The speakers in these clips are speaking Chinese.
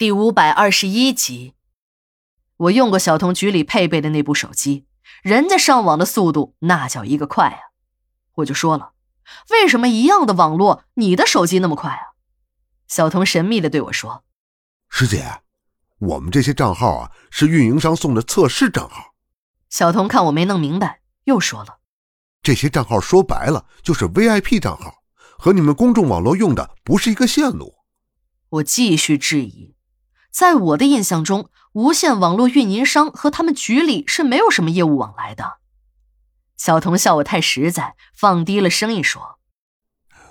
第五百二十一集，我用过小童局里配备的那部手机，人家上网的速度那叫一个快啊！我就说了，为什么一样的网络，你的手机那么快啊？小童神秘的对我说：“师姐，我们这些账号啊，是运营商送的测试账号。”小童看我没弄明白，又说了：“这些账号说白了就是 VIP 账号，和你们公众网络用的不是一个线路。”我继续质疑。在我的印象中，无线网络运营商和他们局里是没有什么业务往来的。小童笑我太实在，放低了声音说：“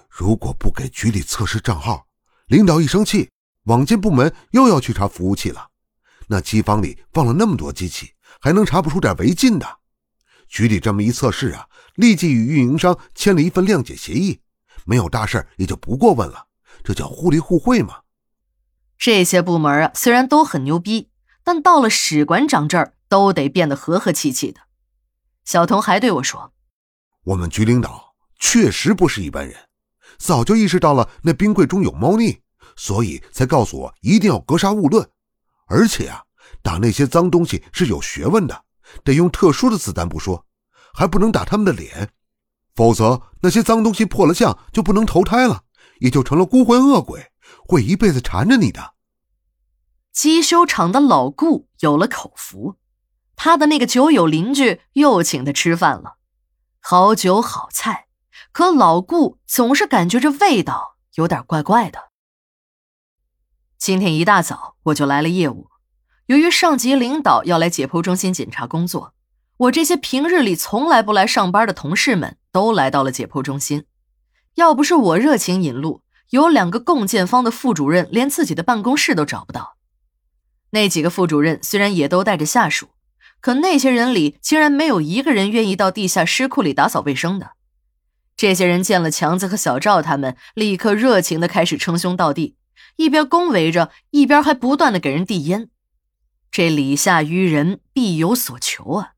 如果不给局里测试账号，领导一生气，网监部门又要去查服务器了。那机房里放了那么多机器，还能查不出点违禁的？局里这么一测试啊，立即与运营商签了一份谅解协议，没有大事也就不过问了。这叫互利互惠嘛。”这些部门啊，虽然都很牛逼，但到了史馆长这儿，都得变得和和气气的。小童还对我说：“我们局领导确实不是一般人，早就意识到了那冰柜中有猫腻，所以才告诉我一定要格杀勿论。而且啊，打那些脏东西是有学问的，得用特殊的子弹不说，还不能打他们的脸，否则那些脏东西破了相就不能投胎了，也就成了孤魂恶鬼。”会一辈子缠着你的。机修厂的老顾有了口福，他的那个酒友邻居又请他吃饭了，好酒好菜，可老顾总是感觉这味道有点怪怪的。今天一大早我就来了业务，由于上级领导要来解剖中心检查工作，我这些平日里从来不来上班的同事们都来到了解剖中心。要不是我热情引路。有两个共建方的副主任连自己的办公室都找不到，那几个副主任虽然也都带着下属，可那些人里竟然没有一个人愿意到地下尸库里打扫卫生的。这些人见了强子和小赵他们，立刻热情的开始称兄道弟，一边恭维着，一边还不断的给人递烟。这礼下于人，必有所求啊！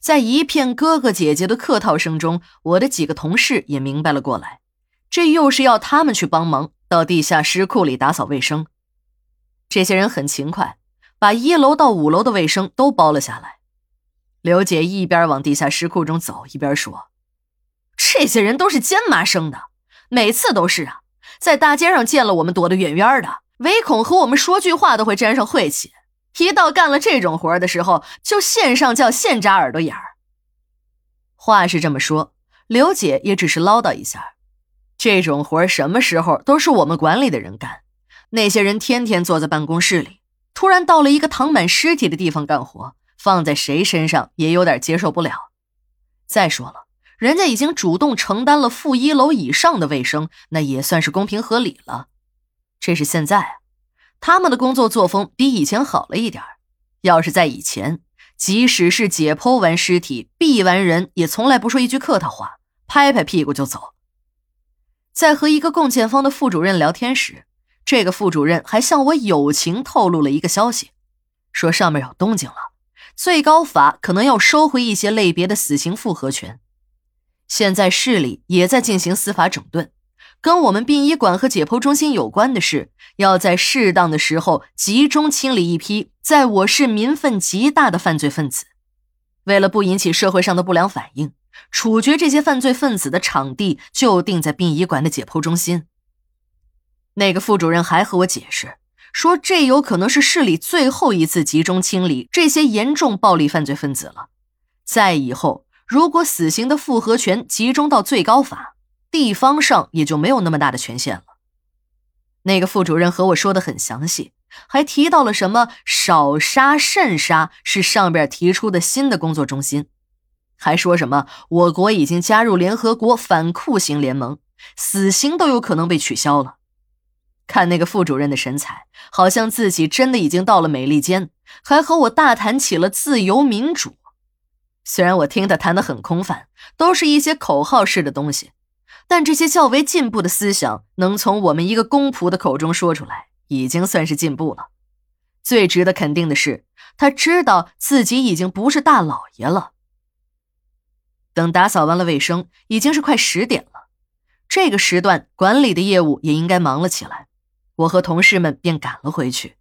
在一片哥哥姐姐的客套声中，我的几个同事也明白了过来。这又是要他们去帮忙到地下尸库里打扫卫生。这些人很勤快，把一楼到五楼的卫生都包了下来。刘姐一边往地下尸库中走，一边说：“这些人都是奸妈生的，每次都是啊，在大街上见了我们躲得远远的，唯恐和我们说句话都会沾上晦气。一到干了这种活的时候，就现上叫现扎耳朵眼儿。”话是这么说，刘姐也只是唠叨一下。这种活什么时候都是我们管理的人干，那些人天天坐在办公室里，突然到了一个躺满尸体的地方干活，放在谁身上也有点接受不了。再说了，人家已经主动承担了负一楼以上的卫生，那也算是公平合理了。这是现在啊，他们的工作作风比以前好了一点要是在以前，即使是解剖完尸体、毙完人，也从来不说一句客套话，拍拍屁股就走。在和一个共建方的副主任聊天时，这个副主任还向我友情透露了一个消息，说上面有动静了，最高法可能要收回一些类别的死刑复核权。现在市里也在进行司法整顿，跟我们殡仪馆和解剖中心有关的是，要在适当的时候集中清理一批在我市民愤极大的犯罪分子，为了不引起社会上的不良反应。处决这些犯罪分子的场地就定在殡仪馆的解剖中心。那个副主任还和我解释说，这有可能是市里最后一次集中清理这些严重暴力犯罪分子了。在以后，如果死刑的复核权集中到最高法，地方上也就没有那么大的权限了。那个副主任和我说的很详细，还提到了什么少杀慎杀是上边提出的新的工作中心。还说什么我国已经加入联合国反酷刑联盟，死刑都有可能被取消了。看那个副主任的神采，好像自己真的已经到了美利坚，还和我大谈起了自由民主。虽然我听他谈的很空泛，都是一些口号式的东西，但这些较为进步的思想能从我们一个公仆的口中说出来，已经算是进步了。最值得肯定的是，他知道自己已经不是大老爷了。等打扫完了卫生，已经是快十点了。这个时段，管理的业务也应该忙了起来。我和同事们便赶了回去。